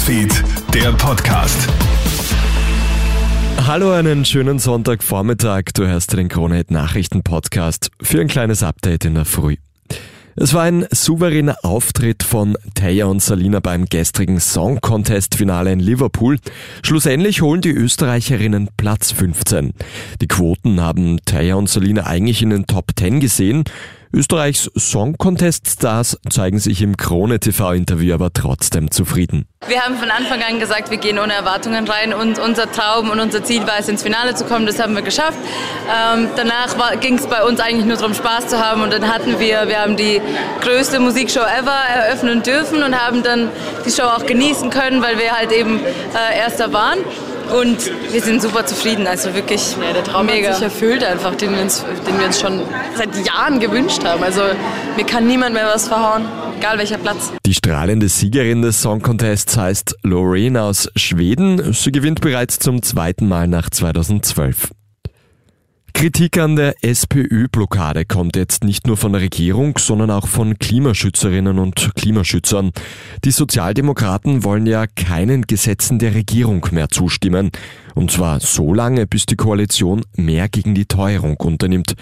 Newsfeed, der Podcast. Hallo, einen schönen Sonntagvormittag. Du hörst den Kronehit Nachrichten Podcast für ein kleines Update in der Früh. Es war ein souveräner Auftritt von Taya und Salina beim gestrigen Song Contest Finale in Liverpool. Schlussendlich holen die Österreicherinnen Platz 15. Die Quoten haben Taya und Salina eigentlich in den Top 10 gesehen. Österreichs Song Contest Stars zeigen sich im Krone TV Interview aber trotzdem zufrieden. Wir haben von Anfang an gesagt, wir gehen ohne Erwartungen rein und unser Traum und unser Ziel war es, ins Finale zu kommen. Das haben wir geschafft. Ähm, danach ging es bei uns eigentlich nur darum, Spaß zu haben und dann hatten wir, wir haben die größte Musikshow ever eröffnen dürfen und haben dann die Show auch genießen können, weil wir halt eben äh, Erster waren. Und wir sind super zufrieden, also wirklich ja, der Traum mega. hat sich erfüllt einfach, den wir, uns, den wir uns schon seit Jahren gewünscht haben. Also mir kann niemand mehr was verhauen, egal welcher Platz. Die strahlende Siegerin des Song Contests heißt Lorraine aus Schweden. Sie gewinnt bereits zum zweiten Mal nach 2012. Kritik an der SPÖ-Blockade kommt jetzt nicht nur von der Regierung, sondern auch von Klimaschützerinnen und Klimaschützern. Die Sozialdemokraten wollen ja keinen Gesetzen der Regierung mehr zustimmen. Und zwar so lange, bis die Koalition mehr gegen die Teuerung unternimmt.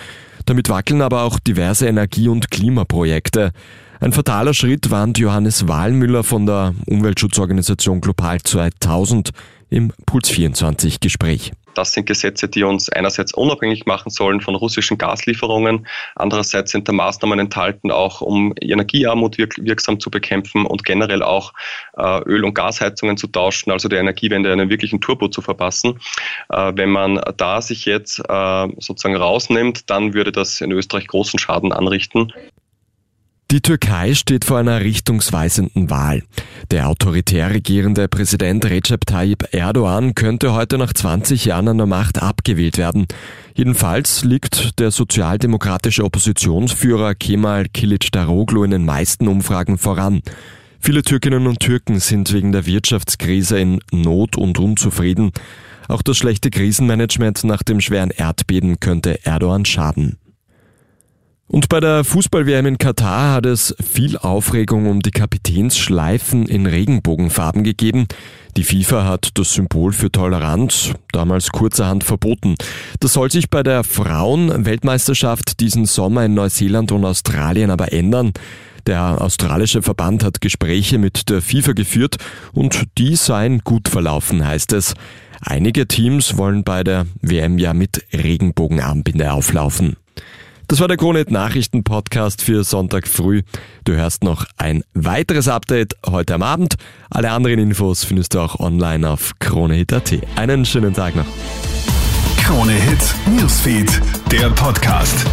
Damit wackeln aber auch diverse Energie- und Klimaprojekte. Ein fataler Schritt warnt Johannes Wahlmüller von der Umweltschutzorganisation Global 2000 im Puls 24 Gespräch. Das sind Gesetze, die uns einerseits unabhängig machen sollen von russischen Gaslieferungen. Andererseits sind da Maßnahmen enthalten, auch um Energiearmut wirk wirksam zu bekämpfen und generell auch äh, Öl- und Gasheizungen zu tauschen, also der Energiewende einen wirklichen Turbo zu verpassen. Äh, wenn man da sich jetzt äh, sozusagen rausnimmt, dann würde das in Österreich großen Schaden anrichten. Die Türkei steht vor einer richtungsweisenden Wahl. Der autoritär regierende Präsident Recep Tayyip Erdogan könnte heute nach 20 Jahren an der Macht abgewählt werden. Jedenfalls liegt der sozialdemokratische Oppositionsführer Kemal Kilicdaroglu in den meisten Umfragen voran. Viele Türkinnen und Türken sind wegen der Wirtschaftskrise in Not und unzufrieden. Auch das schlechte Krisenmanagement nach dem schweren Erdbeben könnte Erdogan schaden. Und bei der Fußball-WM in Katar hat es viel Aufregung um die Kapitänsschleifen in Regenbogenfarben gegeben. Die FIFA hat das Symbol für Toleranz damals kurzerhand verboten. Das soll sich bei der Frauen-Weltmeisterschaft diesen Sommer in Neuseeland und Australien aber ändern. Der australische Verband hat Gespräche mit der FIFA geführt und die seien gut verlaufen, heißt es. Einige Teams wollen bei der WM ja mit Regenbogenarmbinde auflaufen. Das war der Kronet Nachrichten Podcast für Sonntag früh. Du hörst noch ein weiteres Update heute am Abend. Alle anderen Infos findest du auch online auf kronehit.at. Einen schönen Tag noch. Krone Hit Newsfeed, der Podcast.